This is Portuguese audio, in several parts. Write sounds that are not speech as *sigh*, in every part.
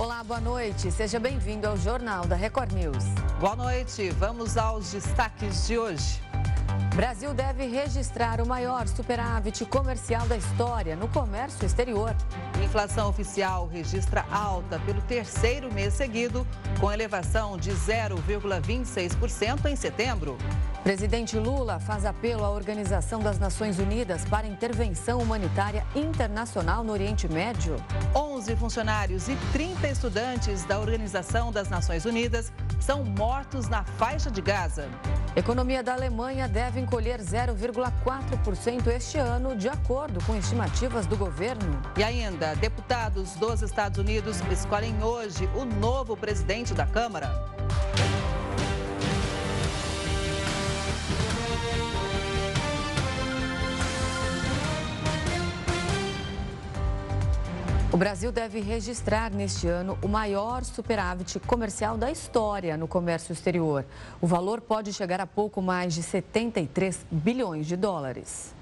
Olá, boa noite. Seja bem-vindo ao Jornal da Record News. Boa noite. Vamos aos destaques de hoje. Brasil deve registrar o maior superávit comercial da história no comércio exterior. Inflação oficial registra alta pelo terceiro mês seguido, com elevação de 0,26% em setembro. Presidente Lula faz apelo à Organização das Nações Unidas para intervenção humanitária internacional no Oriente Médio. 11 funcionários e 30 estudantes da Organização das Nações Unidas são mortos na faixa de Gaza. Economia da Alemanha deve encolher 0,4% este ano, de acordo com estimativas do governo. E ainda, deputados dos Estados Unidos escolhem hoje o novo presidente da Câmara. O Brasil deve registrar neste ano o maior superávit comercial da história no comércio exterior. O valor pode chegar a pouco mais de 73 bilhões de dólares.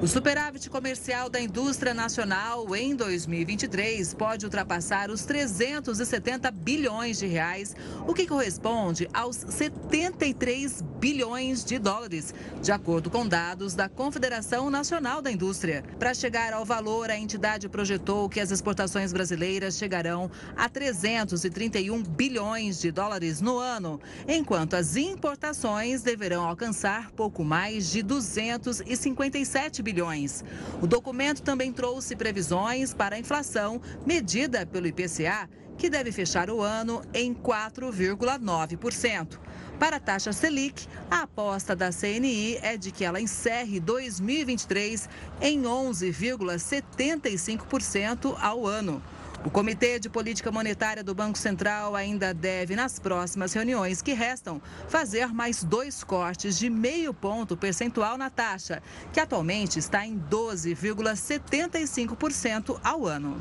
O superávit comercial da indústria nacional em 2023 pode ultrapassar os 370 bilhões de reais, o que corresponde aos 73 bilhões de dólares, de acordo com dados da Confederação Nacional da Indústria. Para chegar ao valor, a entidade projetou que as exportações brasileiras chegarão a 331 bilhões de dólares no ano, enquanto as importações deverão alcançar pouco mais de 250 57 bilhões. O documento também trouxe previsões para a inflação medida pelo IPCA, que deve fechar o ano em 4,9%. Para a taxa Selic, a aposta da CNI é de que ela encerre 2023 em 11,75% ao ano. O Comitê de Política Monetária do Banco Central ainda deve, nas próximas reuniões que restam, fazer mais dois cortes de meio ponto percentual na taxa, que atualmente está em 12,75% ao ano.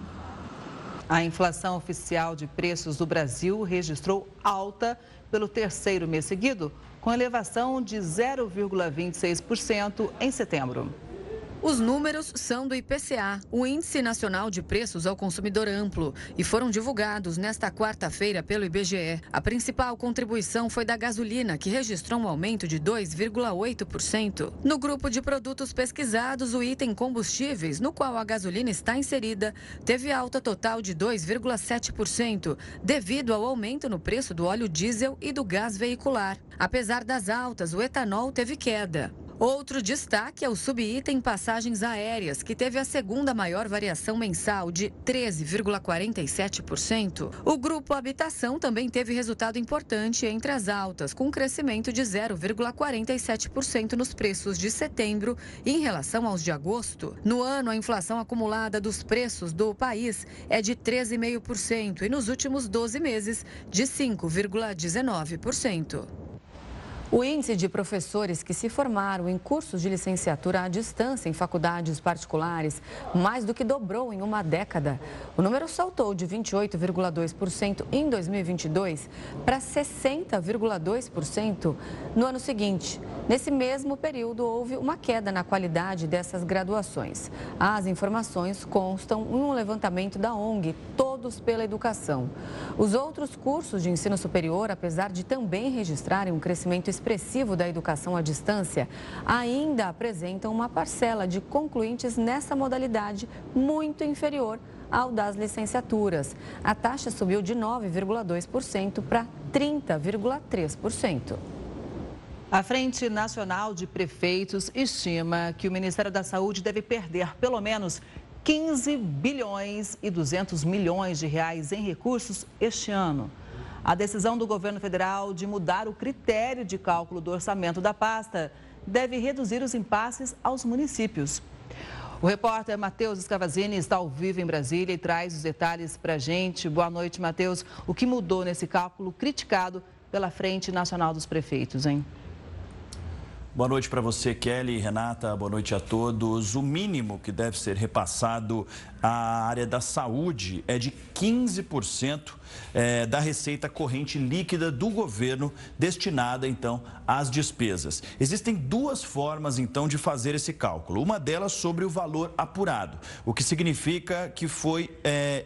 A inflação oficial de preços do Brasil registrou alta pelo terceiro mês seguido, com elevação de 0,26% em setembro. Os números são do IPCA, o Índice Nacional de Preços ao Consumidor Amplo, e foram divulgados nesta quarta-feira pelo IBGE. A principal contribuição foi da gasolina, que registrou um aumento de 2,8%. No grupo de produtos pesquisados, o item combustíveis, no qual a gasolina está inserida, teve alta total de 2,7%, devido ao aumento no preço do óleo diesel e do gás veicular. Apesar das altas, o etanol teve queda. Outro destaque é o subitem passagens aéreas, que teve a segunda maior variação mensal de 13,47%. O grupo habitação também teve resultado importante entre as altas, com crescimento de 0,47% nos preços de setembro em relação aos de agosto. No ano, a inflação acumulada dos preços do país é de 13,5% e nos últimos 12 meses de 5,19%. O índice de professores que se formaram em cursos de licenciatura à distância em faculdades particulares mais do que dobrou em uma década. O número saltou de 28,2% em 2022 para 60,2% no ano seguinte. Nesse mesmo período, houve uma queda na qualidade dessas graduações. As informações constam em um levantamento da ONG Todos pela Educação. Os outros cursos de ensino superior, apesar de também registrarem um crescimento expressivo da educação à distância, ainda apresentam uma parcela de concluintes nessa modalidade muito inferior ao das licenciaturas. A taxa subiu de 9,2% para 30,3%. A Frente Nacional de Prefeitos estima que o Ministério da Saúde deve perder pelo menos 15 bilhões e 200 milhões de reais em recursos este ano. A decisão do governo federal de mudar o critério de cálculo do orçamento da pasta deve reduzir os impasses aos municípios. O repórter Matheus Escavazini está ao vivo em Brasília e traz os detalhes para a gente. Boa noite, Matheus. O que mudou nesse cálculo criticado pela Frente Nacional dos Prefeitos, hein? Boa noite para você, Kelly, Renata, boa noite a todos. O mínimo que deve ser repassado a área da saúde é de 15% é, da receita corrente líquida do governo destinada, então, às despesas. Existem duas formas, então, de fazer esse cálculo. Uma delas sobre o valor apurado, o que significa que foi é,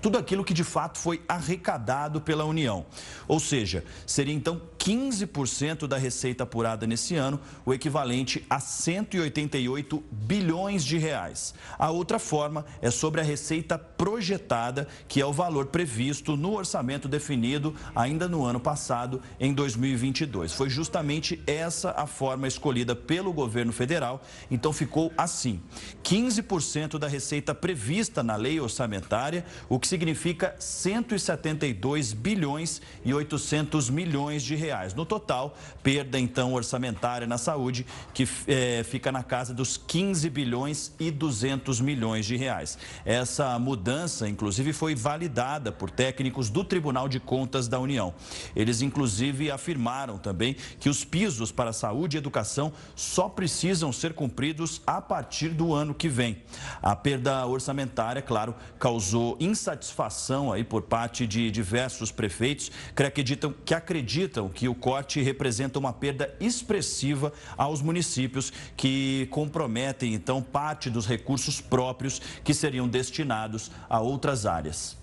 tudo aquilo que de fato foi arrecadado pela União. Ou seja, seria então 15% da receita apurada nesse ano, o equivalente a 188 bilhões de reais. A outra forma é sobre a receita projetada, que é o valor previsto no orçamento definido ainda no ano passado, em 2022. Foi justamente essa a forma escolhida pelo governo federal, então ficou assim: 15% da receita prevista na lei orçamentária, o que significa 172 bilhões e 800 milhões de reais. No total, perda então orçamentária na saúde, que é, fica na casa dos 15 bilhões e 200 milhões de reais. Essa mudança, inclusive, foi validada por técnicos do Tribunal de Contas da União. Eles, inclusive, afirmaram também que os pisos para saúde e educação só precisam ser cumpridos a partir do ano que vem. A perda orçamentária, claro, causou insatisfação aí por parte de diversos prefeitos que acreditam que, acreditam que o corte representa uma perda expressiva aos municípios que comprometem, então, parte dos recursos próprios que seriam destinados a outras áreas.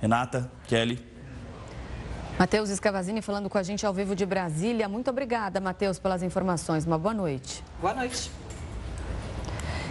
Renata, Kelly. Matheus Escavazini falando com a gente ao vivo de Brasília. Muito obrigada, Matheus, pelas informações. Uma boa noite. Boa noite.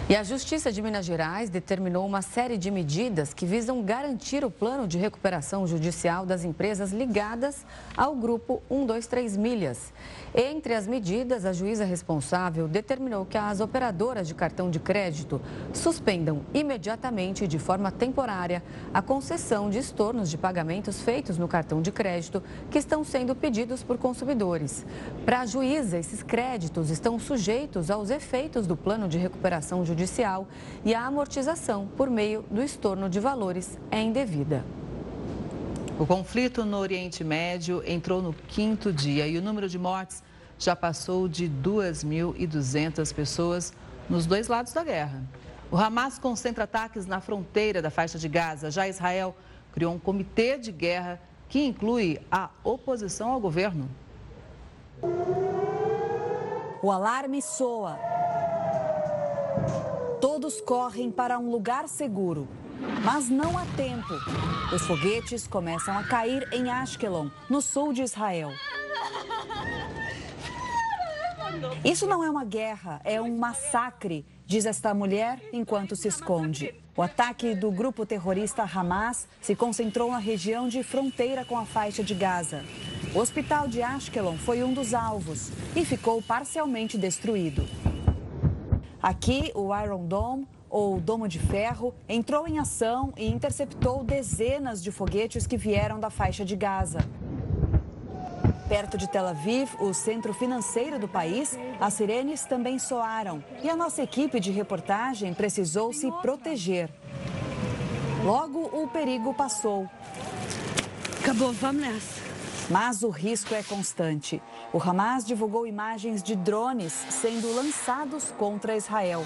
E a Justiça de Minas Gerais determinou uma série de medidas que visam garantir o plano de recuperação judicial das empresas ligadas ao grupo 123 Milhas. Entre as medidas, a juíza responsável determinou que as operadoras de cartão de crédito suspendam imediatamente, de forma temporária, a concessão de estornos de pagamentos feitos no cartão de crédito que estão sendo pedidos por consumidores. Para a juíza, esses créditos estão sujeitos aos efeitos do plano de recuperação judicial e a amortização por meio do estorno de valores é indevida. O conflito no Oriente Médio entrou no quinto dia e o número de mortes já passou de 2.200 pessoas nos dois lados da guerra. O Hamas concentra ataques na fronteira da faixa de Gaza. Já Israel criou um comitê de guerra que inclui a oposição ao governo. O alarme soa. Todos correm para um lugar seguro. Mas não há tempo. Os foguetes começam a cair em Ashkelon, no sul de Israel. Isso não é uma guerra, é um massacre, diz esta mulher enquanto se esconde. O ataque do grupo terrorista Hamas se concentrou na região de fronteira com a faixa de Gaza. O hospital de Ashkelon foi um dos alvos e ficou parcialmente destruído. Aqui, o Iron Dome ou Domo de Ferro, entrou em ação e interceptou dezenas de foguetes que vieram da faixa de Gaza. Perto de Tel Aviv, o centro financeiro do país, as sirenes também soaram e a nossa equipe de reportagem precisou se proteger. Logo, o perigo passou. Acabou, vamos nessa. Mas o risco é constante. O Hamas divulgou imagens de drones sendo lançados contra Israel.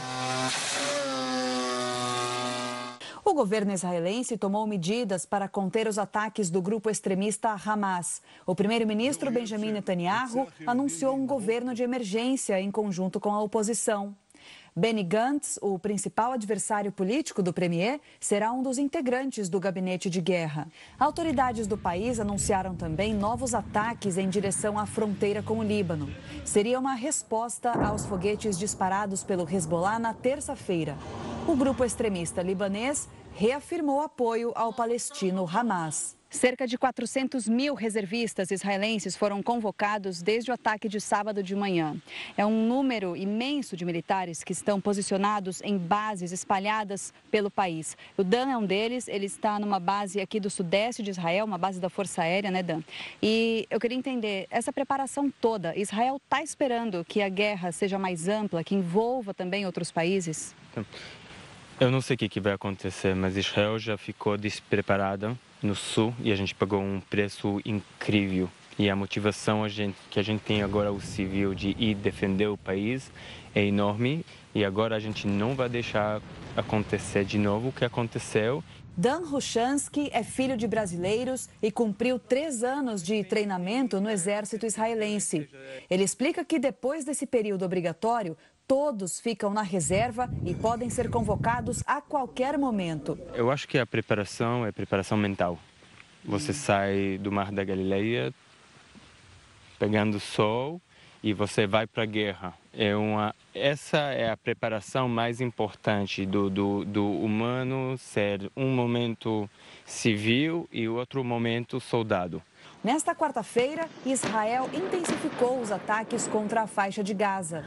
O governo israelense tomou medidas para conter os ataques do grupo extremista Hamas. O primeiro-ministro Benjamin Netanyahu anunciou um governo de emergência em conjunto com a oposição. Benny Gantz, o principal adversário político do premier, será um dos integrantes do gabinete de guerra. Autoridades do país anunciaram também novos ataques em direção à fronteira com o Líbano. Seria uma resposta aos foguetes disparados pelo Hezbollah na terça-feira. O grupo extremista libanês reafirmou apoio ao palestino Hamas. Cerca de 400 mil reservistas israelenses foram convocados desde o ataque de sábado de manhã. É um número imenso de militares que estão posicionados em bases espalhadas pelo país. O Dan é um deles, ele está numa base aqui do sudeste de Israel, uma base da Força Aérea, né, Dan? E eu queria entender, essa preparação toda, Israel está esperando que a guerra seja mais ampla, que envolva também outros países? Eu não sei o que vai acontecer, mas Israel já ficou despreparada no sul e a gente pagou um preço incrível. E a motivação a gente, que a gente tem agora, o civil, de ir defender o país é enorme. E agora a gente não vai deixar acontecer de novo o que aconteceu. Dan Rushansky é filho de brasileiros e cumpriu três anos de treinamento no exército israelense. Ele explica que depois desse período obrigatório, todos ficam na reserva e podem ser convocados a qualquer momento. Eu acho que a preparação é preparação mental. Você sai do Mar da Galileia pegando sol e você vai para a guerra. É uma, essa é a preparação mais importante do, do, do humano ser um momento civil e outro momento soldado. Nesta quarta-feira, Israel intensificou os ataques contra a faixa de Gaza.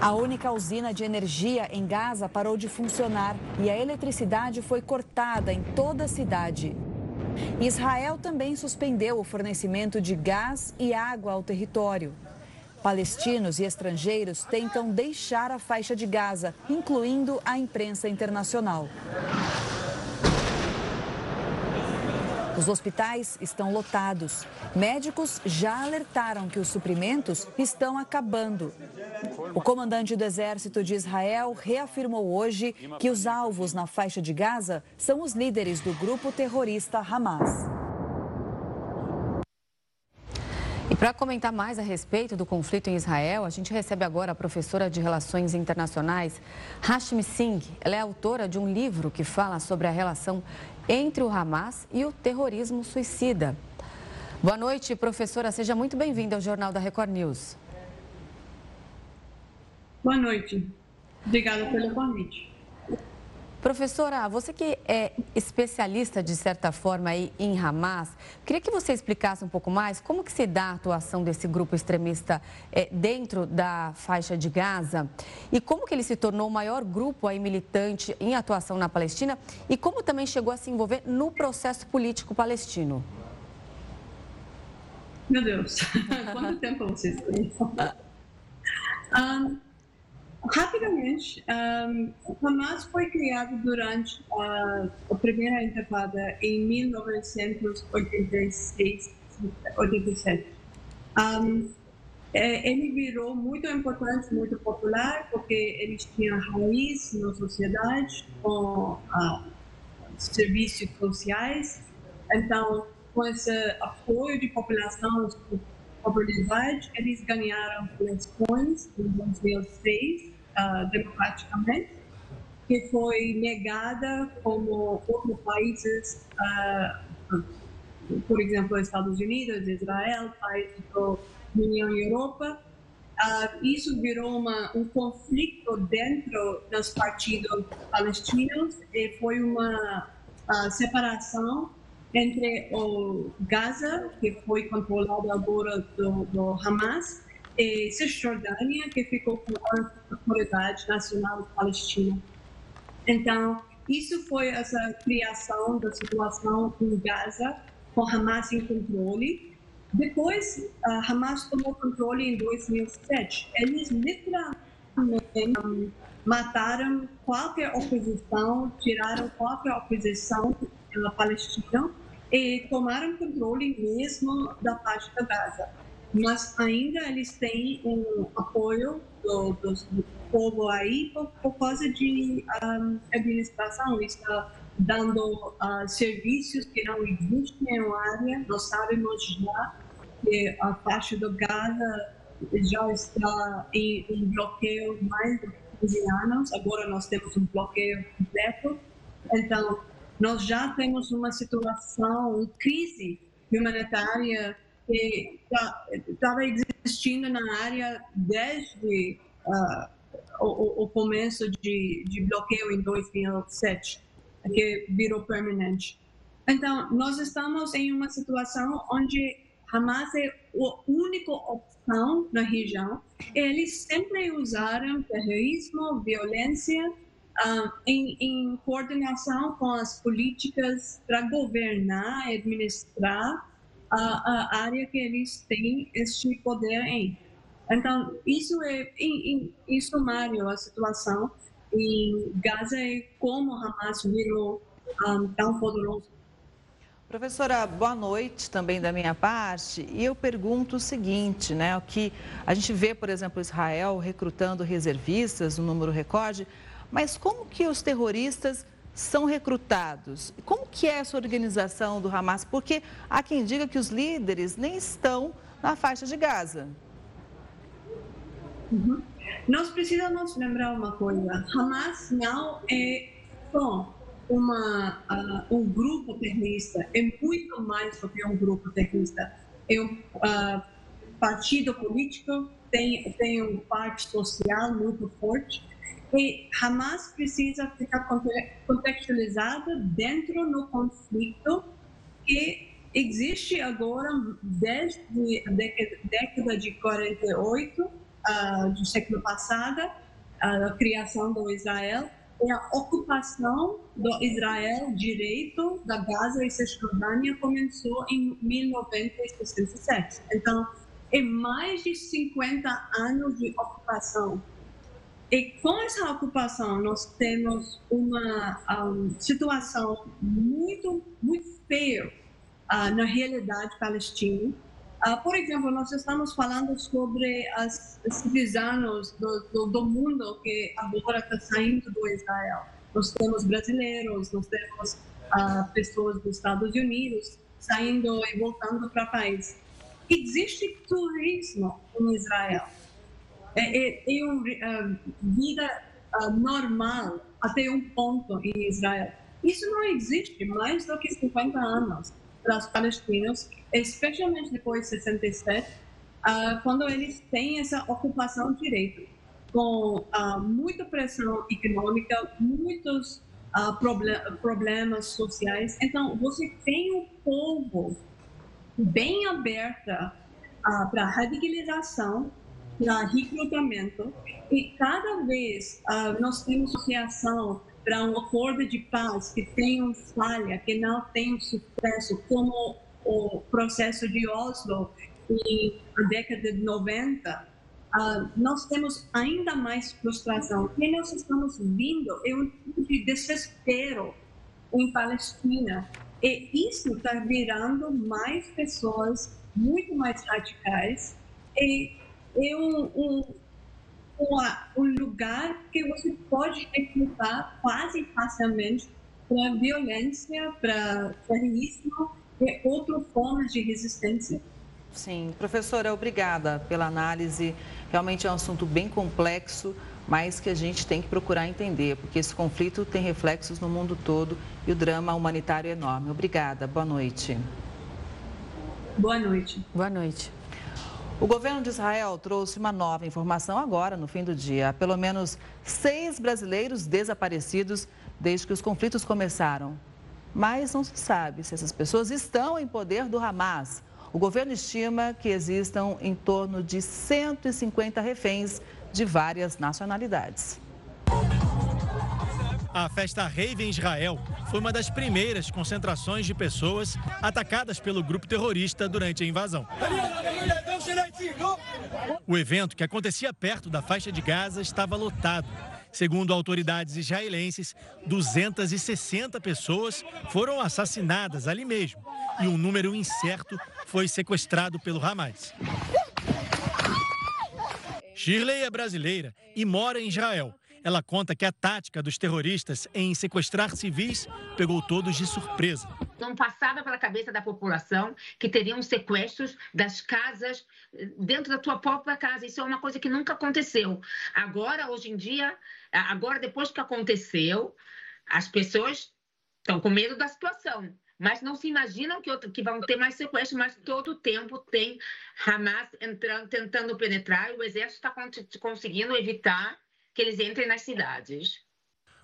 A única usina de energia em Gaza parou de funcionar e a eletricidade foi cortada em toda a cidade. Israel também suspendeu o fornecimento de gás e água ao território. Palestinos e estrangeiros tentam deixar a faixa de Gaza, incluindo a imprensa internacional. Os hospitais estão lotados. Médicos já alertaram que os suprimentos estão acabando. O comandante do Exército de Israel reafirmou hoje que os alvos na faixa de Gaza são os líderes do grupo terrorista Hamas. E para comentar mais a respeito do conflito em Israel, a gente recebe agora a professora de Relações Internacionais, Hashmi Singh. Ela é autora de um livro que fala sobre a relação entre o Hamas e o terrorismo suicida. Boa noite, professora. Seja muito bem-vinda ao Jornal da Record News. Boa noite. Obrigada pelo convite. Professora, você que é especialista de certa forma aí em Hamas, queria que você explicasse um pouco mais como que se dá a atuação desse grupo extremista é, dentro da faixa de Gaza e como que ele se tornou o maior grupo aí militante em atuação na Palestina e como também chegou a se envolver no processo político palestino. Meu Deus, *laughs* quanto tempo vocês têm? *laughs* Um, Rapidamente, um, o Hamas foi criado durante a, a primeira intifada em 1986, 87. Um, ele virou muito importante, muito popular, porque eles tinham raiz na sociedade, com uh, serviços sociais. Então, com esse apoio de população, popularidade, eles ganharam eleições em 2006 uh, democraticamente, que foi negada como outros países, uh, por exemplo, Estados Unidos, Israel, países da União Europa. Uh, isso virou uma, um conflito dentro dos partidos palestinos e foi uma uh, separação entre o Gaza, que foi controlado agora do, do Hamas, e Cisjordânia, que ficou com a Autoridade Nacional Palestina. Então, isso foi essa criação da situação em Gaza, com Hamas em controle. Depois, Hamas tomou controle em 2007. Eles literalmente mataram qualquer oposição, tiraram qualquer oposição pela Palestina e tomaram controle mesmo da parte da Gaza mas ainda eles têm um apoio do, do, do povo aí por, por causa de um, administração, está dando uh, serviços que não existem na área. Nós sabemos já que a faixa do Gaza já está em um bloqueio mais de 15 anos, agora nós temos um bloqueio completo. Então, nós já temos uma situação, uma crise humanitária estava existindo na área desde uh, o, o, começo de, de bloqueio em 2007, que virou permanente. Então, nós estamos em uma situação onde Hamas é a única opção na região. Eles sempre usaram terrorismo, violência, uh, em, em coordenação com as políticas para governar, administrar a, a área que eles têm este poder em. Então, isso é, em, em, em sumário, a situação em Gaza e como Hamas virou um, tão poderoso. Professora, boa noite também da minha parte. E eu pergunto o seguinte, né? O que a gente vê, por exemplo, Israel recrutando reservistas, um número recorde, mas como que os terroristas são recrutados? Como que é essa organização do Hamas? Porque há quem diga que os líderes nem estão na faixa de Gaza. Uhum. Nós precisamos lembrar uma coisa: Hamas não é só uma, uh, um grupo terrorista, é muito mais do que um grupo terrorista. É um uh, partido político, tem, tem um parte social muito forte. E Hamas precisa ficar contextualizada dentro do conflito que existe agora desde a década de 48 uh, do século passado, a criação do Israel, e a ocupação do Israel direito da Gaza e Cisjordânia começou em 1967. Então, é mais de 50 anos de ocupação. E com essa ocupação, nós temos uma um, situação muito, muito feia uh, na realidade palestina Uh, por exemplo, nós estamos falando sobre as civizanos do, do, do mundo que agora está saindo do Israel. Nós temos brasileiros, nós temos uh, pessoas dos Estados Unidos saindo e voltando para o país. Existe turismo em Israel. É, é, é uma vida uh, normal até um ponto em Israel. Isso não existe mais do que 50 anos para os palestinos especialmente depois de 67, uh, quando eles têm essa ocupação de direito, com uh, muita pressão econômica, muitos proble problemas sociais. Então, você tem um povo bem aberta uh, para radicalização, para recrutamento, e cada vez nós temos associação para um acordo de paz que tem uma falha, que não tem sucesso, como o processo de Oslo e a década de 90, uh, ah, nós temos ainda mais frustração. E nós estamos vindo é um tipo de desespero em Palestina. E isso está virando mais pessoas muito mais radicais. E é um, um, um, lugar que você pode recrutar quase facilmente para violência, para terrorismo e outras formas de resistência. Sim, professora, obrigada pela análise. Realmente é um assunto bem complexo, mas que a gente tem que procurar entender, porque esse conflito tem reflexos no mundo todo e o drama humanitário é enorme. Obrigada, boa noite. Boa noite. Boa noite. O governo de Israel trouxe uma nova informação agora, no fim do dia. Pelo menos seis brasileiros desaparecidos desde que os conflitos começaram mas não se sabe se essas pessoas estão em poder do Hamas. O governo estima que existam em torno de 150 reféns de várias nacionalidades. A festa Rave em Israel foi uma das primeiras concentrações de pessoas atacadas pelo grupo terrorista durante a invasão. O evento, que acontecia perto da faixa de Gaza, estava lotado. Segundo autoridades israelenses, 260 pessoas foram assassinadas ali mesmo e um número incerto foi sequestrado pelo Hamas. Shirley é brasileira e mora em Israel. Ela conta que a tática dos terroristas em sequestrar civis pegou todos de surpresa. Não passava pela cabeça da população que teriam sequestros das casas eh, dentro da tua própria casa. Isso é uma coisa que nunca aconteceu. Agora, hoje em dia, agora depois que aconteceu, as pessoas estão com medo da situação mas não se imaginam que, outro, que vão ter mais sequestros, mas todo o tempo tem Hamas entrando, tentando penetrar e o exército está conseguindo evitar que eles entrem nas cidades.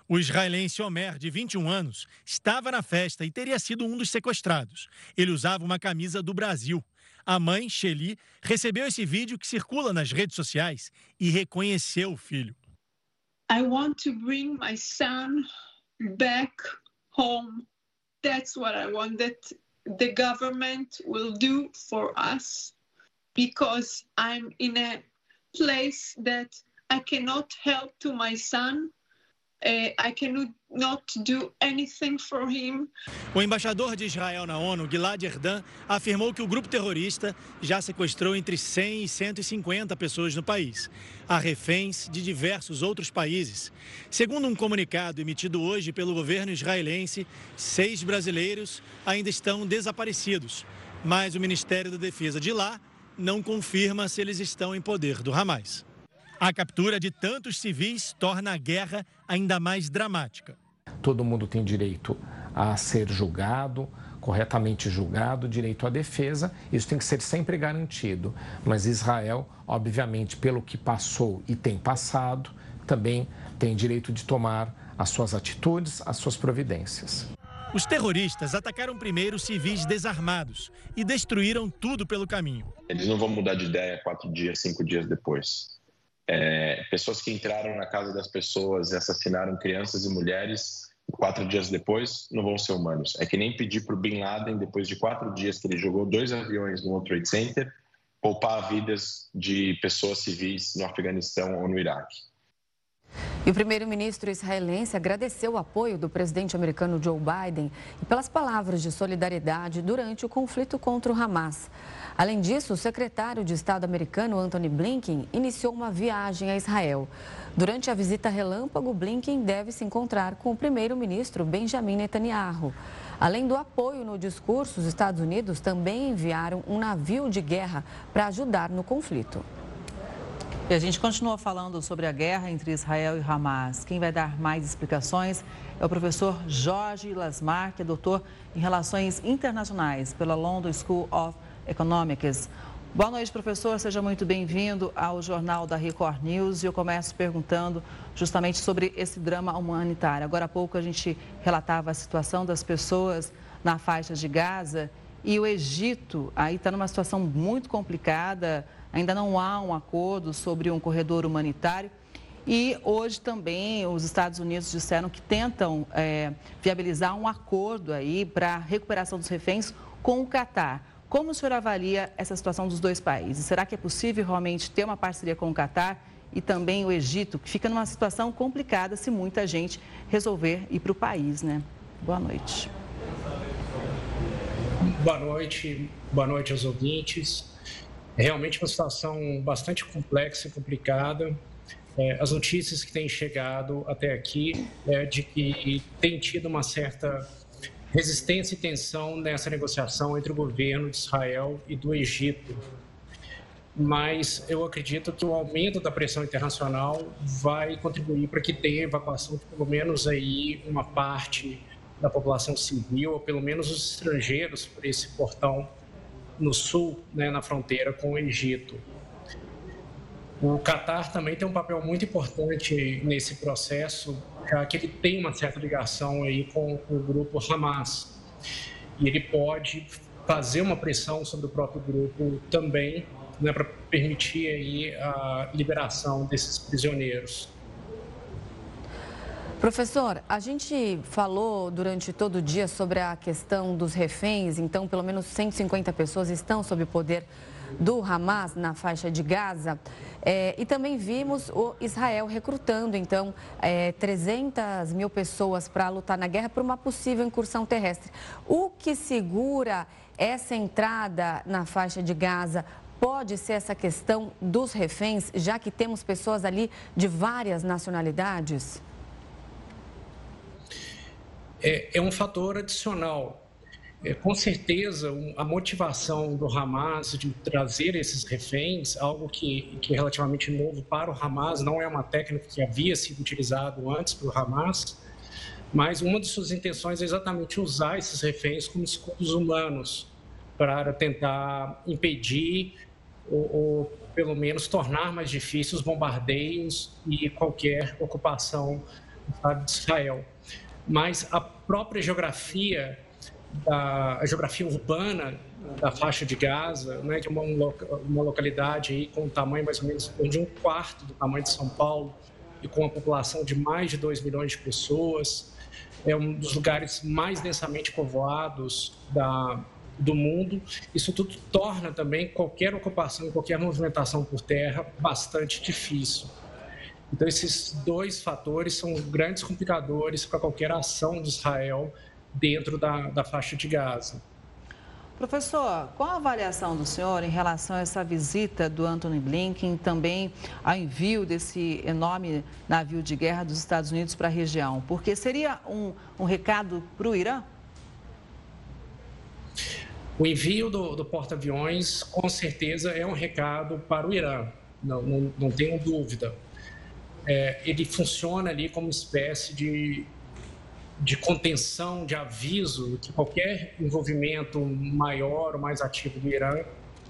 O israelense Omer, de 21 anos, estava na festa e teria sido um dos sequestrados. Ele usava uma camisa do Brasil. A mãe, Shelly, recebeu esse vídeo que circula nas redes sociais e reconheceu o filho. I want to bring my son back home. That's what I want that the government will do for us because I'm in a place that I cannot help to my son Uh, I cannot not do anything for him. O embaixador de Israel na ONU, Gilad Erdan, afirmou que o grupo terrorista já sequestrou entre 100 e 150 pessoas no país, a reféns de diversos outros países. Segundo um comunicado emitido hoje pelo governo israelense, seis brasileiros ainda estão desaparecidos, mas o Ministério da Defesa de lá não confirma se eles estão em poder do Hamas. A captura de tantos civis torna a guerra ainda mais dramática. Todo mundo tem direito a ser julgado, corretamente julgado, direito à defesa, isso tem que ser sempre garantido. Mas Israel, obviamente, pelo que passou e tem passado, também tem direito de tomar as suas atitudes, as suas providências. Os terroristas atacaram primeiro civis desarmados e destruíram tudo pelo caminho. Eles não vão mudar de ideia quatro dias, cinco dias depois. É, pessoas que entraram na casa das pessoas e assassinaram crianças e mulheres quatro dias depois não vão ser humanos. É que nem pedir para o Bin Laden, depois de quatro dias que ele jogou dois aviões no World Trade Center, poupar vidas de pessoas civis no Afeganistão ou no Iraque. E o primeiro-ministro israelense agradeceu o apoio do presidente americano Joe Biden e pelas palavras de solidariedade durante o conflito contra o Hamas. Além disso, o secretário de Estado americano Anthony Blinken iniciou uma viagem a Israel. Durante a visita relâmpago, Blinken deve se encontrar com o primeiro-ministro Benjamin Netanyahu. Além do apoio no discurso, os Estados Unidos também enviaram um navio de guerra para ajudar no conflito. E a gente continua falando sobre a guerra entre Israel e Hamas. Quem vai dar mais explicações é o professor Jorge Lasmar, que é doutor em Relações Internacionais pela London School of Econômicas. Boa noite, professor. Seja muito bem-vindo ao Jornal da Record News. E eu começo perguntando justamente sobre esse drama humanitário. Agora há pouco a gente relatava a situação das pessoas na faixa de Gaza e o Egito aí está numa situação muito complicada. Ainda não há um acordo sobre um corredor humanitário. E hoje também os Estados Unidos disseram que tentam é, viabilizar um acordo aí para a recuperação dos reféns com o Catar. Como o senhor avalia essa situação dos dois países? Será que é possível realmente ter uma parceria com o Catar e também o Egito, que fica numa situação complicada se muita gente resolver ir para o país, né? Boa noite. Boa noite, boa noite aos ouvintes. É realmente uma situação bastante complexa e complicada. É, as notícias que têm chegado até aqui é de que tem tido uma certa resistência e tensão nessa negociação entre o governo de Israel e do Egito. Mas eu acredito que o aumento da pressão internacional vai contribuir para que tenha evacuação de pelo menos aí uma parte da população civil, ou pelo menos os estrangeiros, para esse portão no sul, né, na fronteira com o Egito. O Catar também tem um papel muito importante nesse processo, já que ele tem uma certa ligação aí com o grupo Hamas. E ele pode fazer uma pressão sobre o próprio grupo também, né, para permitir aí a liberação desses prisioneiros. Professor, a gente falou durante todo o dia sobre a questão dos reféns, então pelo menos 150 pessoas estão sob o poder do Hamas na faixa de Gaza. É, e também vimos o Israel recrutando, então, é, 300 mil pessoas para lutar na guerra por uma possível incursão terrestre. O que segura essa entrada na faixa de Gaza pode ser essa questão dos reféns, já que temos pessoas ali de várias nacionalidades? É, é um fator adicional é, com certeza, a motivação do Hamas de trazer esses reféns, algo que, que é relativamente novo para o Hamas, não é uma técnica que havia sido utilizado antes para o Hamas, mas uma de suas intenções é exatamente usar esses reféns como escudos humanos para tentar impedir ou, ou pelo menos tornar mais difíceis os bombardeios e qualquer ocupação de Israel. Mas a própria geografia da geografia urbana da faixa de Gaza, né, que é uma, uma localidade aí com um tamanho mais ou menos de um quarto do tamanho de São Paulo e com uma população de mais de 2 milhões de pessoas. É um dos lugares mais densamente povoados da, do mundo. Isso tudo torna também qualquer ocupação, qualquer movimentação por terra bastante difícil. Então, esses dois fatores são grandes complicadores para qualquer ação de Israel dentro da, da faixa de Gaza. Professor, qual a avaliação do senhor em relação a essa visita do Anthony Blinken, também ao envio desse enorme navio de guerra dos Estados Unidos para a região? Porque seria um, um recado para o Irã? O envio do, do porta-aviões, com certeza, é um recado para o Irã, não, não, não tenho dúvida. É, ele funciona ali como espécie de de contenção, de aviso, que qualquer envolvimento maior ou mais ativo do Irã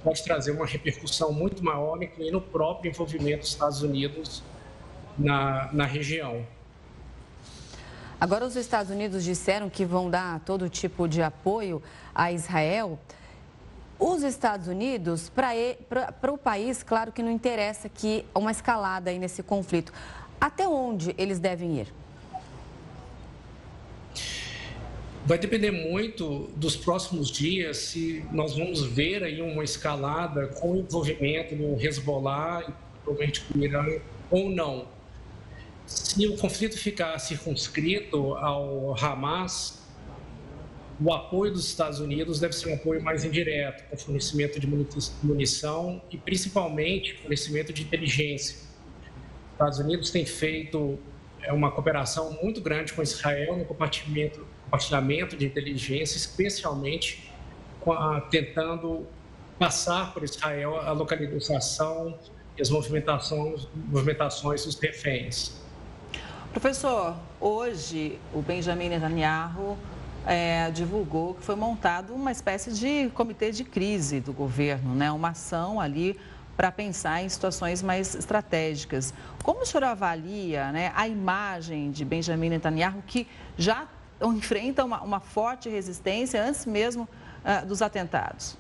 pode trazer uma repercussão muito maior, incluindo o próprio envolvimento dos Estados Unidos na, na região. Agora, os Estados Unidos disseram que vão dar todo tipo de apoio a Israel. Os Estados Unidos, para o país, claro que não interessa que uma escalada aí nesse conflito. Até onde eles devem ir? Vai depender muito dos próximos dias se nós vamos ver aí uma escalada com envolvimento do Hezbollah provavelmente com o Irã ou não. Se o conflito ficar circunscrito ao Hamas, o apoio dos Estados Unidos deve ser um apoio mais indireto, com fornecimento de munição e principalmente fornecimento de inteligência. Os Estados Unidos têm feito é, uma cooperação muito grande com Israel no compartimento compartilhamento de inteligência, especialmente a, tentando passar por Israel a localização e as movimentações, movimentações dos reféns. Professor, hoje o Benjamin Netanyahu é, divulgou que foi montado uma espécie de comitê de crise do governo, né? uma ação ali para pensar em situações mais estratégicas. Como o senhor avalia né, a imagem de Benjamin Netanyahu, que já enfrenta uma, uma forte resistência antes mesmo uh, dos atentados?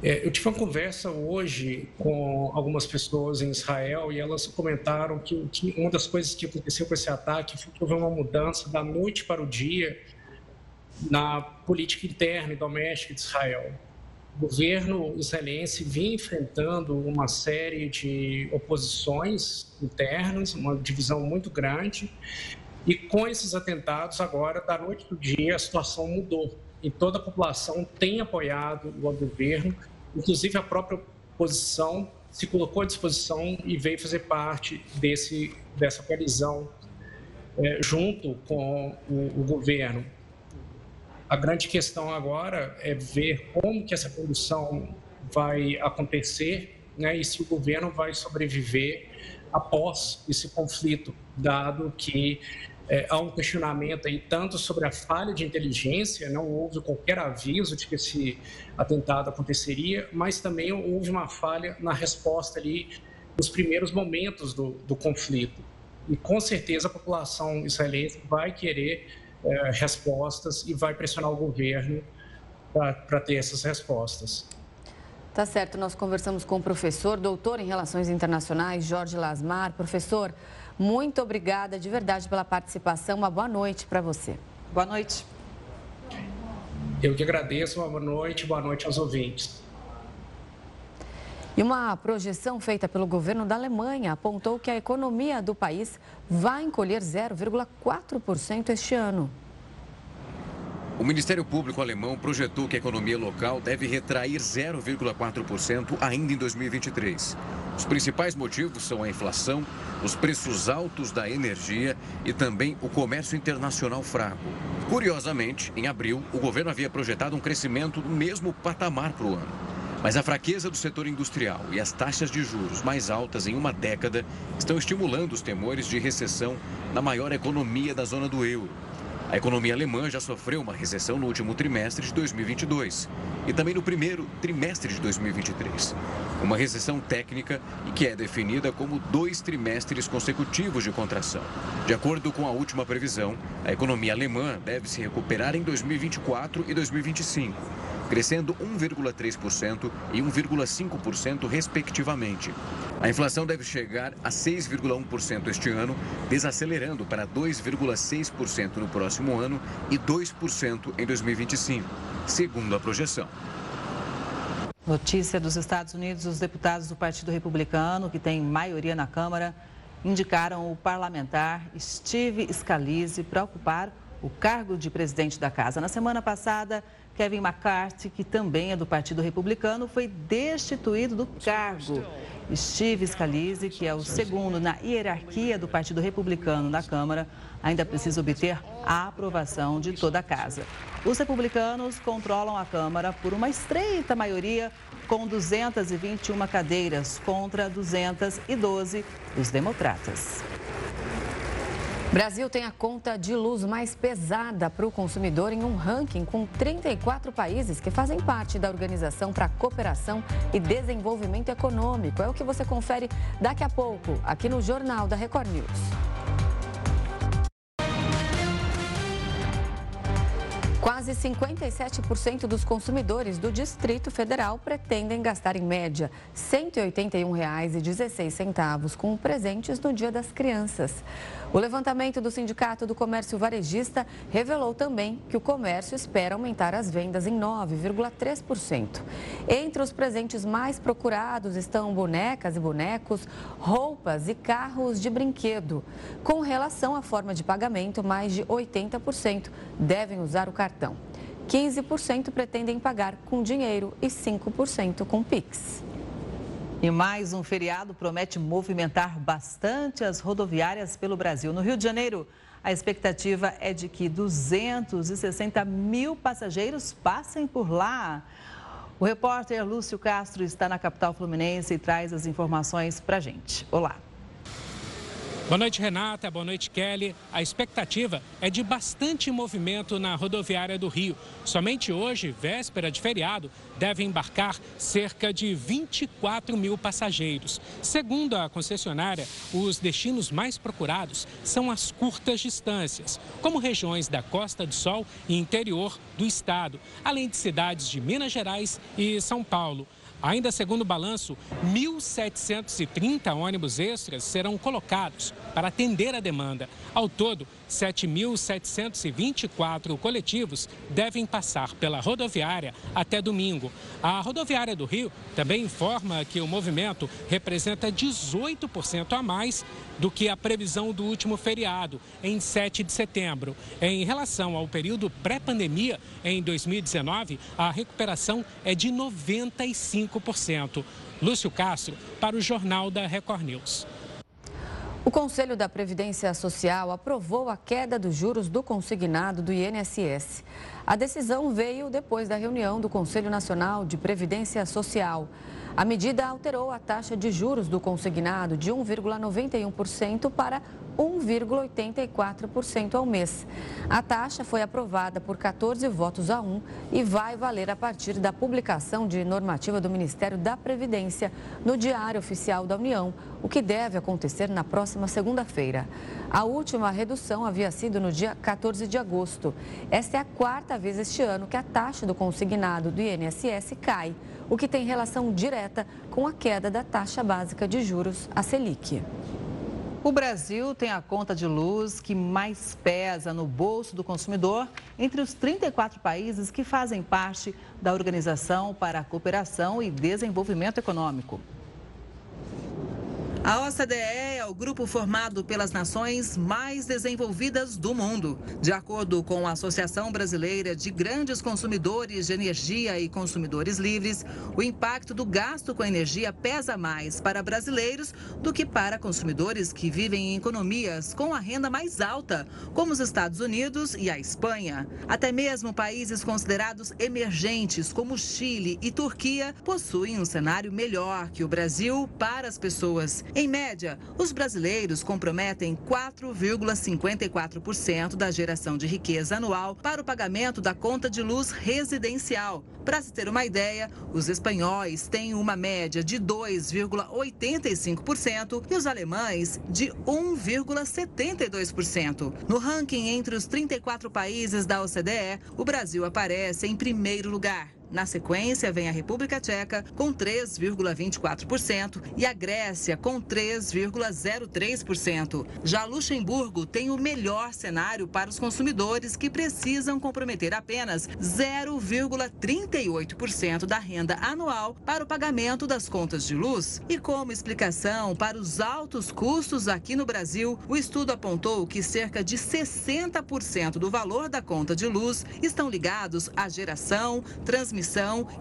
É, eu tive uma conversa hoje com algumas pessoas em Israel e elas comentaram que, que, uma das coisas que aconteceu com esse ataque foi que houve uma mudança da noite para o dia na política interna e doméstica de Israel. O governo israelense vinha enfrentando uma série de oposições internas, uma divisão muito grande, e com esses atentados, agora, da noite para o dia, a situação mudou. E toda a população tem apoiado o governo, inclusive a própria oposição se colocou à disposição e veio fazer parte desse, dessa coalizão é, junto com o, o governo. A grande questão agora é ver como que essa condução vai acontecer né, e se o governo vai sobreviver após esse conflito, dado que é, há um questionamento aí tanto sobre a falha de inteligência, não houve qualquer aviso de que esse atentado aconteceria, mas também houve uma falha na resposta ali nos primeiros momentos do, do conflito. E com certeza a população israelense vai querer é, respostas e vai pressionar o governo para ter essas respostas. Tá certo, nós conversamos com o professor, doutor em Relações Internacionais, Jorge Lasmar. Professor, muito obrigada de verdade pela participação. Uma boa noite para você. Boa noite. Eu que agradeço. Uma boa noite. Boa noite aos ouvintes. E uma projeção feita pelo governo da Alemanha apontou que a economia do país vai encolher 0,4% este ano. O Ministério Público alemão projetou que a economia local deve retrair 0,4% ainda em 2023. Os principais motivos são a inflação, os preços altos da energia e também o comércio internacional fraco. Curiosamente, em abril, o governo havia projetado um crescimento do mesmo patamar para o ano. Mas a fraqueza do setor industrial e as taxas de juros mais altas em uma década estão estimulando os temores de recessão na maior economia da zona do euro. A economia alemã já sofreu uma recessão no último trimestre de 2022 e também no primeiro trimestre de 2023. Uma recessão técnica e que é definida como dois trimestres consecutivos de contração. De acordo com a última previsão, a economia alemã deve se recuperar em 2024 e 2025 crescendo 1,3% e 1,5% respectivamente. A inflação deve chegar a 6,1% este ano, desacelerando para 2,6% no próximo ano e 2% em 2025, segundo a projeção. Notícia dos Estados Unidos: os deputados do Partido Republicano, que tem maioria na Câmara, indicaram o parlamentar Steve Scalise para ocupar o cargo de presidente da casa. Na semana passada, Kevin McCarthy, que também é do Partido Republicano, foi destituído do cargo. Steve Scalise, que é o segundo na hierarquia do Partido Republicano na Câmara, ainda precisa obter a aprovação de toda a casa. Os republicanos controlam a Câmara por uma estreita maioria, com 221 cadeiras contra 212 dos democratas. Brasil tem a conta de luz mais pesada para o consumidor em um ranking com 34 países que fazem parte da Organização para a Cooperação e Desenvolvimento Econômico. É o que você confere daqui a pouco, aqui no Jornal da Record News. Quase 57% dos consumidores do Distrito Federal pretendem gastar em média R$ 181,16 com presentes no Dia das Crianças. O levantamento do Sindicato do Comércio Varejista revelou também que o comércio espera aumentar as vendas em 9,3%. Entre os presentes mais procurados estão bonecas e bonecos, roupas e carros de brinquedo. Com relação à forma de pagamento, mais de 80% devem usar o cartão. 15% pretendem pagar com dinheiro e 5% com Pix. E mais um feriado promete movimentar bastante as rodoviárias pelo Brasil. No Rio de Janeiro, a expectativa é de que 260 mil passageiros passem por lá. O repórter Lúcio Castro está na capital fluminense e traz as informações para a gente. Olá. Boa noite, Renata. Boa noite, Kelly. A expectativa é de bastante movimento na rodoviária do Rio. Somente hoje, véspera de feriado, devem embarcar cerca de 24 mil passageiros. Segundo a concessionária, os destinos mais procurados são as curtas distâncias, como regiões da Costa do Sol e interior do estado, além de cidades de Minas Gerais e São Paulo. Ainda segundo o balanço, 1.730 ônibus extras serão colocados para atender a demanda. Ao todo, 7.724 coletivos devem passar pela rodoviária até domingo. A rodoviária do Rio também informa que o movimento representa 18% a mais do que a previsão do último feriado, em 7 de setembro. Em relação ao período pré-pandemia, em 2019, a recuperação é de 95%. Lúcio Castro, para o Jornal da Record News. O Conselho da Previdência Social aprovou a queda dos juros do consignado do INSS. A decisão veio depois da reunião do Conselho Nacional de Previdência Social. A medida alterou a taxa de juros do consignado de 1,91% para 1,84% ao mês. A taxa foi aprovada por 14 votos a 1 e vai valer a partir da publicação de normativa do Ministério da Previdência no Diário Oficial da União, o que deve acontecer na próxima segunda-feira. A última redução havia sido no dia 14 de agosto. Esta é a quarta vez este ano que a taxa do consignado do INSS cai, o que tem relação direta com a queda da taxa básica de juros, a Selic. O Brasil tem a conta de luz que mais pesa no bolso do consumidor entre os 34 países que fazem parte da Organização para a Cooperação e Desenvolvimento Econômico. A OCDE é o grupo formado pelas nações mais desenvolvidas do mundo. De acordo com a Associação Brasileira de Grandes Consumidores de Energia e Consumidores Livres, o impacto do gasto com energia pesa mais para brasileiros do que para consumidores que vivem em economias com a renda mais alta, como os Estados Unidos e a Espanha. Até mesmo países considerados emergentes, como Chile e Turquia, possuem um cenário melhor que o Brasil para as pessoas. Em média, os brasileiros comprometem 4,54% da geração de riqueza anual para o pagamento da conta de luz residencial. Para se ter uma ideia, os espanhóis têm uma média de 2,85% e os alemães de 1,72%. No ranking entre os 34 países da OCDE, o Brasil aparece em primeiro lugar. Na sequência, vem a República Tcheca, com 3,24%, e a Grécia, com 3,03%. Já Luxemburgo tem o melhor cenário para os consumidores que precisam comprometer apenas 0,38% da renda anual para o pagamento das contas de luz. E como explicação para os altos custos aqui no Brasil, o estudo apontou que cerca de 60% do valor da conta de luz estão ligados à geração, transmissão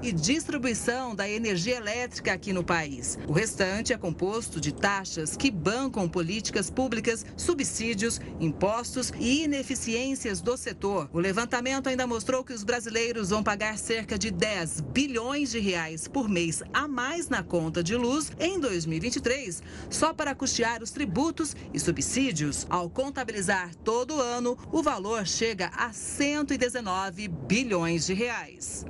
e distribuição da energia elétrica aqui no país. O restante é composto de taxas que bancam políticas públicas, subsídios, impostos e ineficiências do setor. O levantamento ainda mostrou que os brasileiros vão pagar cerca de 10 bilhões de reais por mês a mais na conta de luz em 2023, só para custear os tributos e subsídios. Ao contabilizar todo ano, o valor chega a 119 bilhões de reais.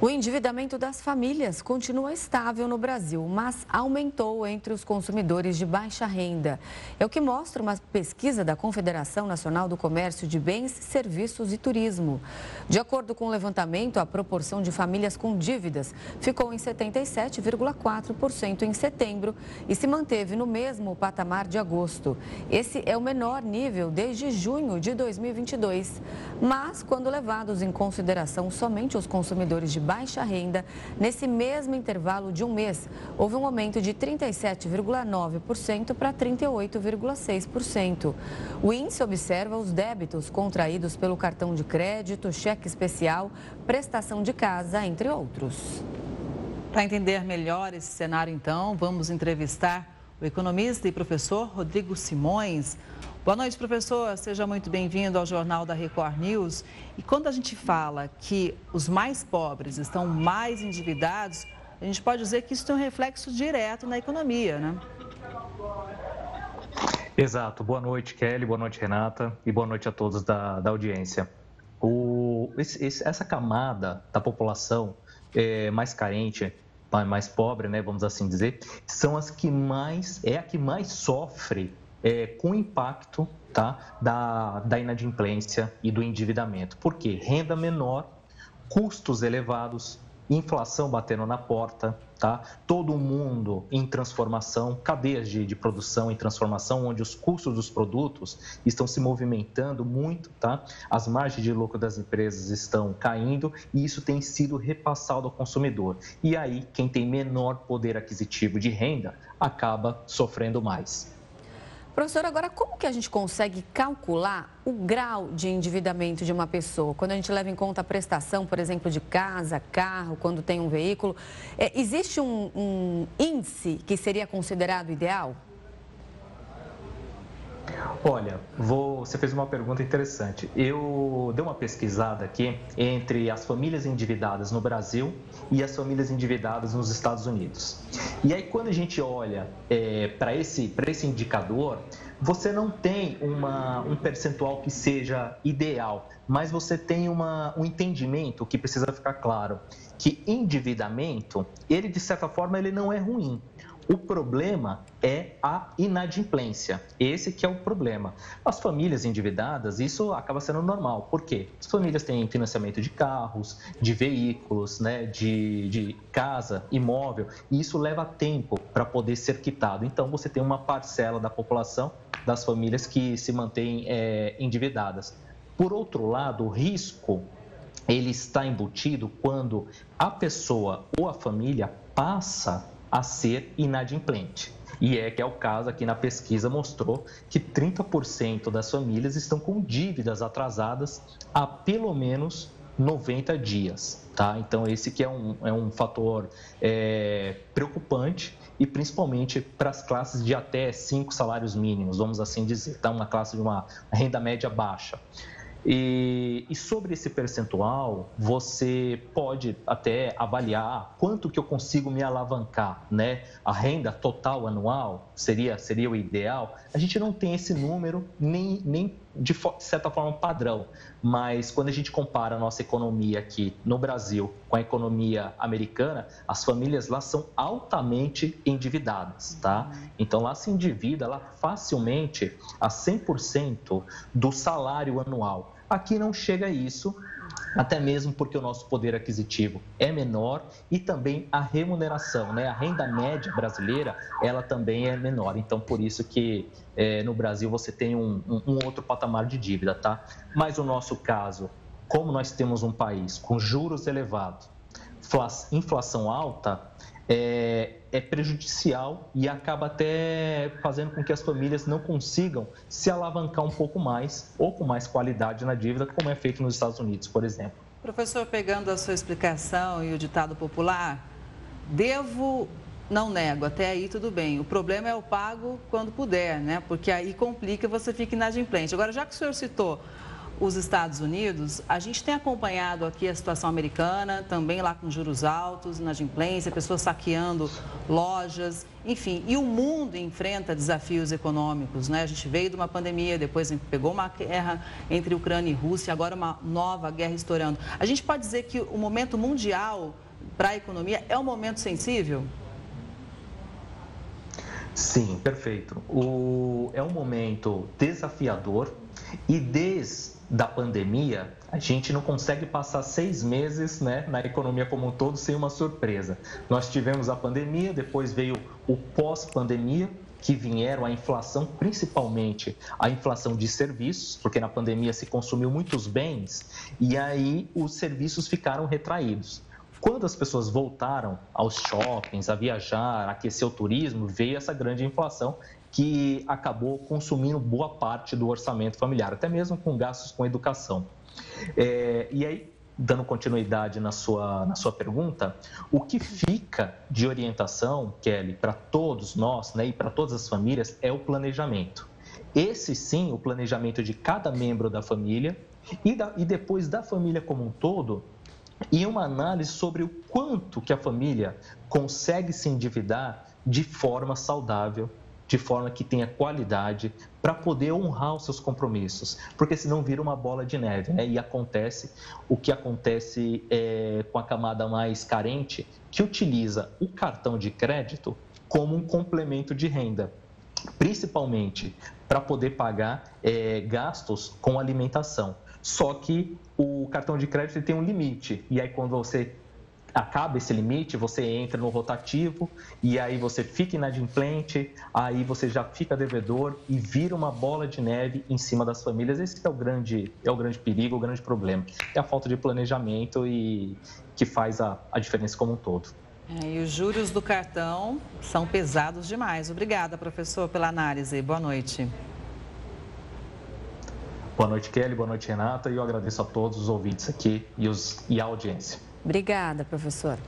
O endividamento das famílias continua estável no Brasil, mas aumentou entre os consumidores de baixa renda. É o que mostra uma pesquisa da Confederação Nacional do Comércio de Bens, Serviços e Turismo. De acordo com o levantamento, a proporção de famílias com dívidas ficou em 77,4% em setembro e se manteve no mesmo patamar de agosto. Esse é o menor nível desde junho de 2022. Mas, quando levados em consideração somente os consumidores de baixa renda, nesse mesmo intervalo de um mês, houve um aumento de 37,9% para 38,6%. O índice observa os débitos contraídos pelo cartão de crédito, cheque especial, prestação de casa, entre outros. Para entender melhor esse cenário, então, vamos entrevistar o economista e professor Rodrigo Simões. Boa noite, professor. Seja muito bem-vindo ao Jornal da Record News. E quando a gente fala que os mais pobres estão mais endividados, a gente pode dizer que isso tem um reflexo direto na economia, né? Exato. Boa noite, Kelly. Boa noite, Renata. E boa noite a todos da, da audiência. O, esse, essa camada da população é, mais carente, mais pobre, né, vamos assim dizer, são as que mais é a que mais sofre é, com impacto tá, da, da inadimplência e do endividamento. Por quê? Renda menor, custos elevados, inflação batendo na porta, tá? Todo mundo em transformação, cadeias de, de, produção em transformação, onde os custos dos produtos estão se movimentando muito, tá? As margens de lucro das empresas estão caindo e isso tem sido repassado ao consumidor. E aí, quem tem menor poder aquisitivo de renda acaba sofrendo mais. Professor, agora como que a gente consegue calcular o grau de endividamento de uma pessoa? Quando a gente leva em conta a prestação, por exemplo, de casa, carro, quando tem um veículo, é, existe um, um índice que seria considerado ideal? Olha, vou, você fez uma pergunta interessante. Eu dei uma pesquisada aqui entre as famílias endividadas no Brasil e as famílias endividadas nos Estados Unidos. E aí, quando a gente olha é, para esse, esse indicador, você não tem uma, um percentual que seja ideal, mas você tem uma, um entendimento que precisa ficar claro, que endividamento, ele de certa forma ele não é ruim. O problema é a inadimplência. Esse que é o problema. As famílias endividadas, isso acaba sendo normal. Por quê? As famílias têm financiamento de carros, de veículos, né, de, de casa, imóvel, e isso leva tempo para poder ser quitado. Então, você tem uma parcela da população, das famílias que se mantêm é, endividadas. Por outro lado, o risco ele está embutido quando a pessoa ou a família passa a ser inadimplente. E é que é o caso aqui na pesquisa mostrou que 30% das famílias estão com dívidas atrasadas há pelo menos 90 dias, tá? Então esse que é um, é um fator é, preocupante e principalmente para as classes de até cinco salários mínimos, vamos assim dizer, tá? Uma classe de uma renda média baixa. E, e, sobre esse percentual, você pode até avaliar quanto que eu consigo me alavancar, né? A renda total anual seria, seria o ideal. A gente não tem esse número nem, nem de certa forma padrão, mas quando a gente compara a nossa economia aqui no Brasil com a economia americana, as famílias lá são altamente endividadas, tá? Então lá se endivida lá facilmente a 100% do salário anual. Aqui não chega a isso, até mesmo porque o nosso poder aquisitivo é menor e também a remuneração, né? A renda média brasileira, ela também é menor. Então, por isso que é, no Brasil você tem um, um, outro patamar de dívida, tá? Mas o nosso caso, como nós temos um país com juros elevados, inflação alta, é, é, prejudicial e acaba até fazendo com que as famílias não consigam se alavancar um pouco mais ou com mais qualidade na dívida, como é feito nos Estados Unidos, por exemplo. Professor, pegando a sua explicação e o ditado popular, devo, não nego, até aí tudo bem. O problema é o pago quando puder, né? Porque aí complica você fica inadimplente. Agora, já que o senhor citou os Estados Unidos, a gente tem acompanhado aqui a situação americana, também lá com juros altos, inadimplência, pessoas saqueando lojas, enfim. E o mundo enfrenta desafios econômicos, né? A gente veio de uma pandemia, depois pegou uma guerra entre Ucrânia e Rússia, agora uma nova guerra estourando. A gente pode dizer que o momento mundial para a economia é um momento sensível? Sim, perfeito. O... É um momento desafiador e desde da pandemia, a gente não consegue passar seis meses né, na economia como um todo sem uma surpresa. Nós tivemos a pandemia, depois veio o pós-pandemia, que vieram a inflação, principalmente a inflação de serviços, porque na pandemia se consumiu muitos bens e aí os serviços ficaram retraídos. Quando as pessoas voltaram aos shoppings, a viajar, a aquecer o turismo, veio essa grande inflação que acabou consumindo boa parte do orçamento familiar, até mesmo com gastos com educação. É, e aí, dando continuidade na sua, na sua pergunta, o que fica de orientação, Kelly, para todos nós né, e para todas as famílias é o planejamento. Esse sim, o planejamento de cada membro da família e, da, e depois da família como um todo, e uma análise sobre o quanto que a família consegue se endividar de forma saudável de forma que tenha qualidade para poder honrar os seus compromissos, porque senão vira uma bola de neve, né? E acontece o que acontece é, com a camada mais carente, que utiliza o cartão de crédito como um complemento de renda, principalmente para poder pagar é, gastos com alimentação. Só que o cartão de crédito tem um limite, e aí quando você acaba esse limite, você entra no rotativo e aí você fica inadimplente, aí você já fica devedor e vira uma bola de neve em cima das famílias. Esse é o grande, é o grande perigo, o grande problema. É a falta de planejamento e que faz a, a diferença como um todo. É, e os juros do cartão são pesados demais. Obrigada, professor, pela análise. Boa noite. Boa noite, Kelly. Boa noite, Renata. E eu agradeço a todos os ouvintes aqui e, os, e a audiência. Obrigada, professor.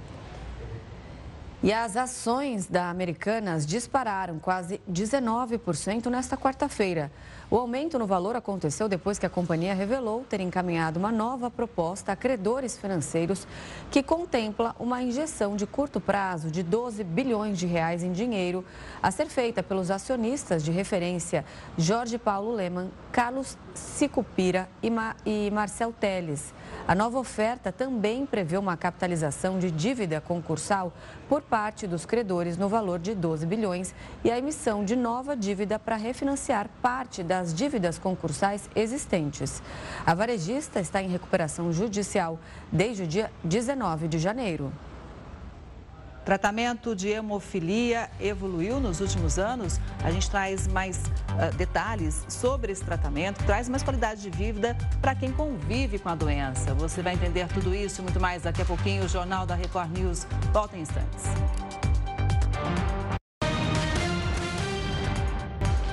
E as ações da Americanas dispararam quase 19% nesta quarta-feira. O aumento no valor aconteceu depois que a companhia revelou ter encaminhado uma nova proposta a credores financeiros que contempla uma injeção de curto prazo de 12 bilhões de reais em dinheiro a ser feita pelos acionistas de referência Jorge Paulo Leman, Carlos Sicupira e, Marcel Teles. A nova oferta também prevê uma capitalização de dívida concursal por parte dos credores no valor de 12 bilhões e a emissão de nova dívida para refinanciar parte das dívidas concursais existentes. A varejista está em recuperação judicial desde o dia 19 de janeiro. Tratamento de hemofilia evoluiu nos últimos anos. A gente traz mais uh, detalhes sobre esse tratamento, traz mais qualidade de vida para quem convive com a doença. Você vai entender tudo isso e muito mais daqui a pouquinho. O Jornal da Record News volta em instantes.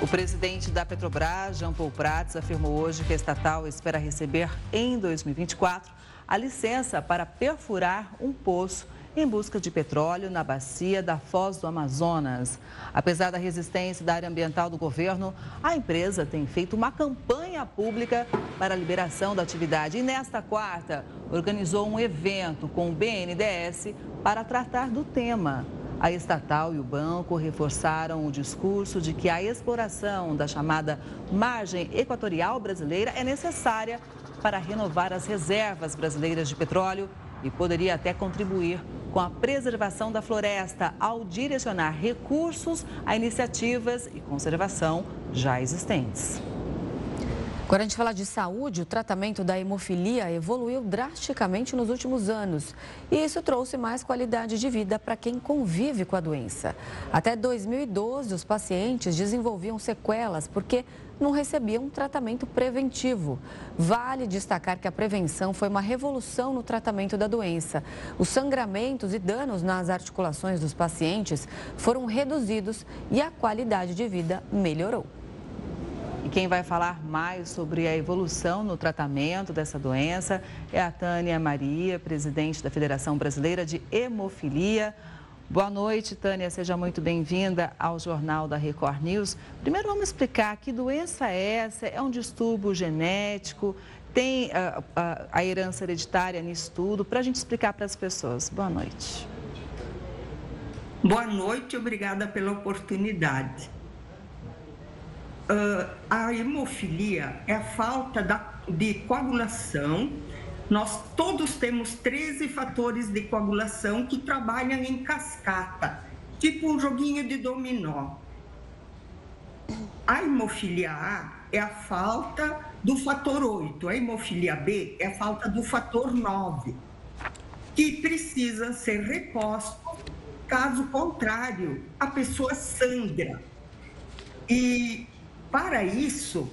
O presidente da Petrobras, Jean Paul Prats, afirmou hoje que a estatal espera receber em 2024 a licença para perfurar um poço em busca de petróleo na bacia da Foz do Amazonas. Apesar da resistência da área ambiental do governo, a empresa tem feito uma campanha pública para a liberação da atividade e nesta quarta organizou um evento com o BNDES para tratar do tema. A estatal e o banco reforçaram o discurso de que a exploração da chamada margem equatorial brasileira é necessária para renovar as reservas brasileiras de petróleo e poderia até contribuir com a preservação da floresta ao direcionar recursos a iniciativas e conservação já existentes. Agora a gente fala de saúde, o tratamento da hemofilia evoluiu drasticamente nos últimos anos. E isso trouxe mais qualidade de vida para quem convive com a doença. Até 2012, os pacientes desenvolviam sequelas porque não recebiam tratamento preventivo. Vale destacar que a prevenção foi uma revolução no tratamento da doença. Os sangramentos e danos nas articulações dos pacientes foram reduzidos e a qualidade de vida melhorou. E quem vai falar mais sobre a evolução no tratamento dessa doença é a Tânia Maria, presidente da Federação Brasileira de Hemofilia. Boa noite, Tânia. Seja muito bem-vinda ao Jornal da Record News. Primeiro, vamos explicar que doença é essa? É um distúrbio genético? Tem a, a, a herança hereditária nisso tudo? Para a gente explicar para as pessoas. Boa noite. Boa noite, obrigada pela oportunidade. Uh, a hemofilia é a falta da, de coagulação. Nós todos temos 13 fatores de coagulação que trabalham em cascata, tipo um joguinho de dominó. A hemofilia A é a falta do fator 8, a hemofilia B é a falta do fator 9, que precisa ser reposto, caso contrário, a pessoa sangra. E para isso,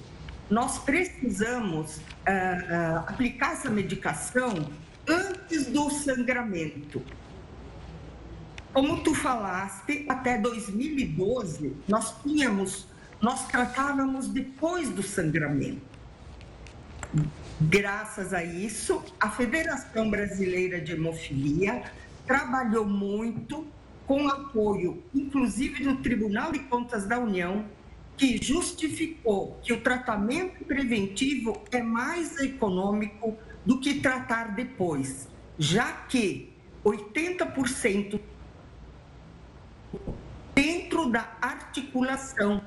nós precisamos uh, uh, aplicar essa medicação antes do sangramento. Como tu falaste, até 2012 nós tínhamos, nós tratávamos depois do sangramento. Graças a isso, a Federação Brasileira de Hemofilia trabalhou muito com apoio, inclusive do Tribunal de Contas da União, que justificou que o tratamento preventivo é mais econômico do que tratar depois, já que 80% dentro da articulação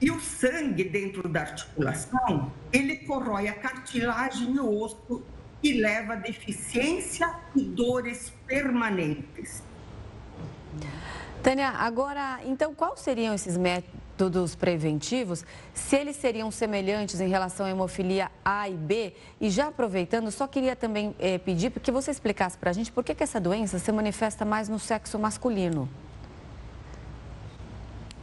e o sangue dentro da articulação, ele corrói a cartilagem e o osso e leva a deficiência e dores permanentes. Tânia, agora, então, quais seriam esses métodos preventivos? Se eles seriam semelhantes em relação à hemofilia A e B? E já aproveitando, só queria também eh, pedir que você explicasse para a gente por que, que essa doença se manifesta mais no sexo masculino.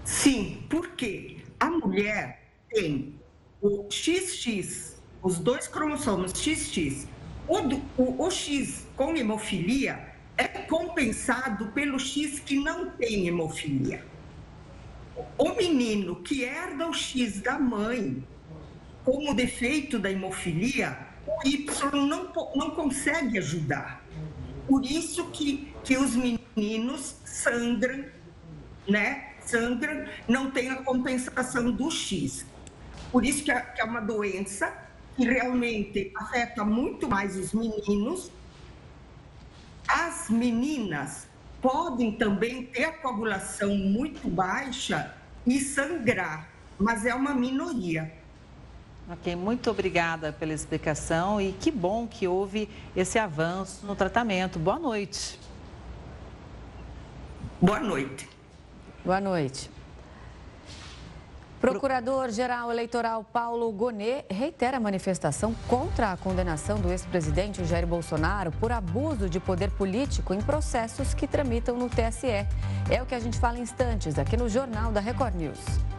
Sim, porque a mulher tem o XX, os dois cromossomos XX, o, o, o X com hemofilia é compensado pelo X que não tem hemofilia. O menino que herda o X da mãe, como defeito da hemofilia, o Y não, não consegue ajudar. Por isso que, que os meninos sangram, né? Sangram, não tem a compensação do X. Por isso que é, que é uma doença que realmente afeta muito mais os meninos as meninas podem também ter a coagulação muito baixa e sangrar, mas é uma minoria. Ok, muito obrigada pela explicação e que bom que houve esse avanço no tratamento. Boa noite. Boa noite. Boa noite. Procurador-Geral Eleitoral Paulo Gonet reitera a manifestação contra a condenação do ex-presidente Jair Bolsonaro por abuso de poder político em processos que tramitam no TSE. É o que a gente fala em instantes aqui no Jornal da Record News.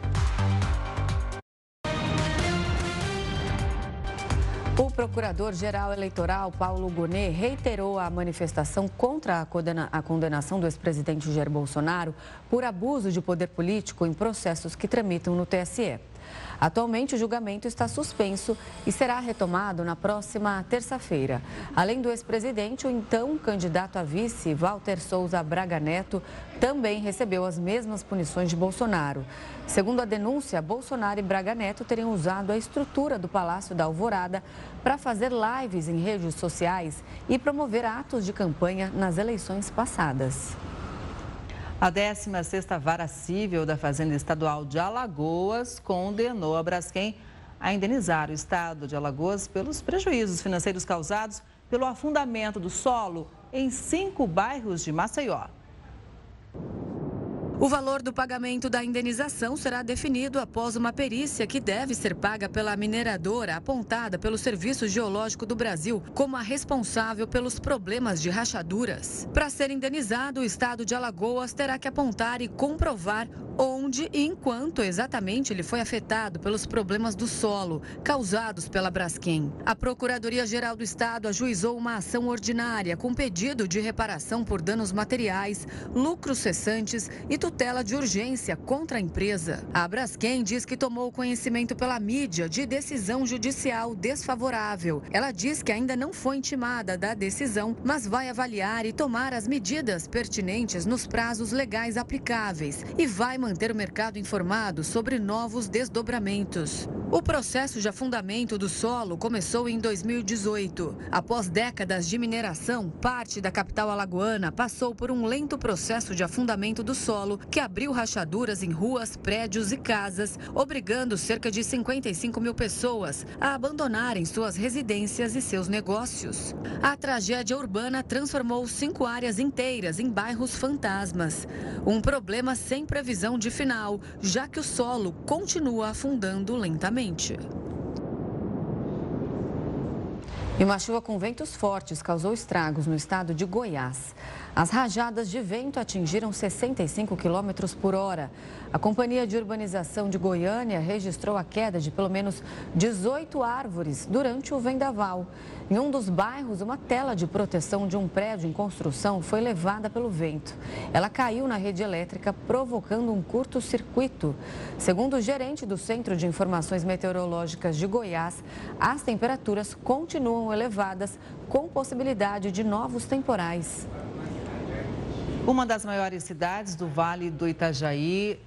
O procurador-geral eleitoral Paulo Gonet reiterou a manifestação contra a condenação do ex-presidente Jair Bolsonaro por abuso de poder político em processos que tramitam no TSE. Atualmente, o julgamento está suspenso e será retomado na próxima terça-feira. Além do ex-presidente, o então candidato a vice, Walter Souza Braga Neto, também recebeu as mesmas punições de Bolsonaro. Segundo a denúncia, Bolsonaro e Braga Neto teriam usado a estrutura do Palácio da Alvorada para fazer lives em redes sociais e promover atos de campanha nas eleições passadas. A 16ª Vara Civil da Fazenda Estadual de Alagoas condenou a Braskem a indenizar o Estado de Alagoas pelos prejuízos financeiros causados pelo afundamento do solo em cinco bairros de Maceió. O valor do pagamento da indenização será definido após uma perícia que deve ser paga pela mineradora apontada pelo Serviço Geológico do Brasil como a responsável pelos problemas de rachaduras. Para ser indenizado, o estado de Alagoas terá que apontar e comprovar onde e enquanto exatamente ele foi afetado pelos problemas do solo causados pela Braskem. A Procuradoria-Geral do Estado ajuizou uma ação ordinária com pedido de reparação por danos materiais, lucros cessantes e tutela de urgência contra a empresa. A Braskem diz que tomou conhecimento pela mídia de decisão judicial desfavorável. Ela diz que ainda não foi intimada da decisão, mas vai avaliar e tomar as medidas pertinentes nos prazos legais aplicáveis e vai manter o mercado informado sobre novos desdobramentos. O processo de afundamento do solo começou em 2018. Após décadas de mineração, parte da capital alagoana passou por um lento processo de afundamento do solo que abriu rachaduras em ruas, prédios e casas, obrigando cerca de 55 mil pessoas a abandonarem suas residências e seus negócios. A tragédia urbana transformou cinco áreas inteiras em bairros fantasmas. Um problema sem previsão de final, já que o solo continua afundando lentamente. E uma chuva com ventos fortes causou estragos no estado de Goiás. As rajadas de vento atingiram 65 quilômetros por hora. A Companhia de Urbanização de Goiânia registrou a queda de pelo menos 18 árvores durante o vendaval. Em um dos bairros, uma tela de proteção de um prédio em construção foi levada pelo vento. Ela caiu na rede elétrica, provocando um curto-circuito. Segundo o gerente do Centro de Informações Meteorológicas de Goiás, as temperaturas continuam elevadas, com possibilidade de novos temporais. Uma das maiores cidades do Vale do Itajaí,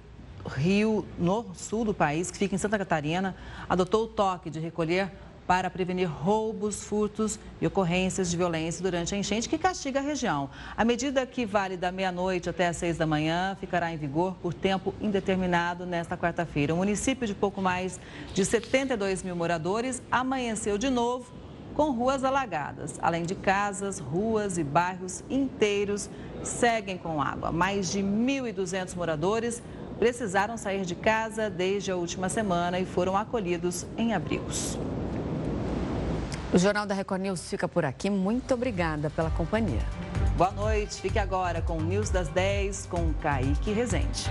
Rio, no sul do país, que fica em Santa Catarina, adotou o toque de recolher para prevenir roubos, furtos e ocorrências de violência durante a enchente que castiga a região. A medida que vale da meia-noite até às seis da manhã ficará em vigor por tempo indeterminado nesta quarta-feira. O município de pouco mais de 72 mil moradores amanheceu de novo com ruas alagadas. Além de casas, ruas e bairros inteiros seguem com água. Mais de 1.200 moradores precisaram sair de casa desde a última semana e foram acolhidos em abrigos. O Jornal da Record News fica por aqui. Muito obrigada pela companhia. Boa noite. Fique agora com o News das 10 com Kaique Rezende.